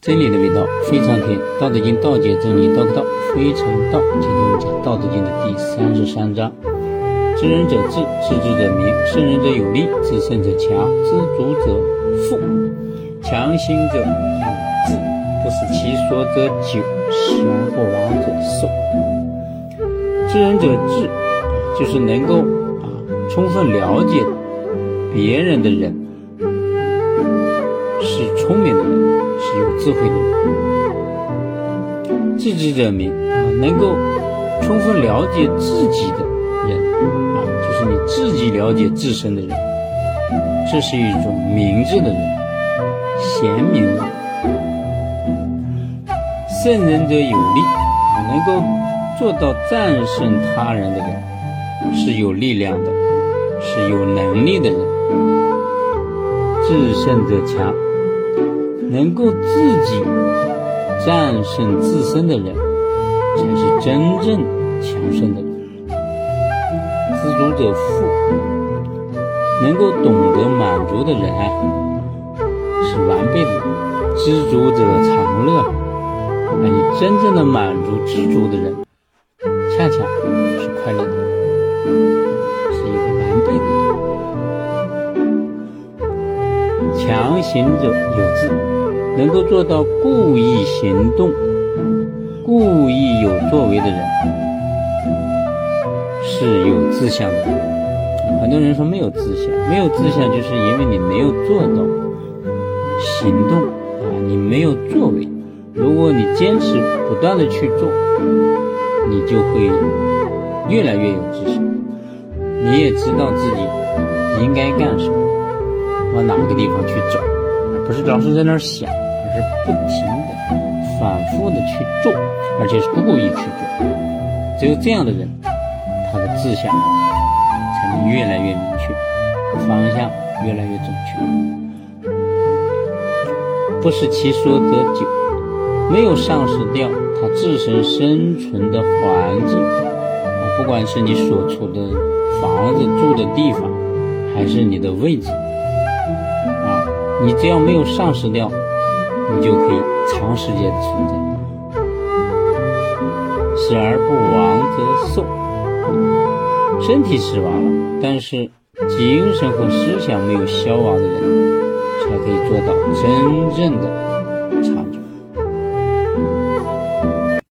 真理的味道非常甜，《道德经》道解真理，道可道非常道。今天我们讲《道德经》的第三十三章：知人者智，知之者明，胜人者有力，知胜者强，知足者富。强行者有志，不使其所者久，死而不亡者寿。知人者智，就是能够啊充分了解别人的人，是聪明的人。是有智慧的人，自知者明啊，能够充分了解自己的人啊，就是你自己了解自身的人，这是一种明智的人，贤明的。胜人者有力啊，能够做到战胜他人的人，是有力量的，是有能力的人。自胜者强。能够自己战胜自身的人，才是真正强盛的人。知足者富，能够懂得满足的人啊是完备的。知足者常乐，那你真正的满足知足的人，恰恰是快乐的，是一个完备的人。强行者有志。能够做到故意行动、故意有作为的人，是有志向的。很多人说没有志向，没有志向就是因为你没有做到行动啊，你没有作为。如果你坚持不断的去做，你就会越来越有志向。你也知道自己应该干什么，往哪个地方去走，不是老是在那儿想。是不停的、反复的去做，而且是故意去做。只有这样的人，他的志向才能越来越明确，方向越来越准确。不是其说得久，没有丧失掉他自身生存的环境，不管是你所处的房子、住的地方，还是你的位置啊，你只要没有丧失掉。你就可以长时间的存在，死而不亡则寿。身体死亡了，但是精神和思想没有消亡的人，才可以做到真正的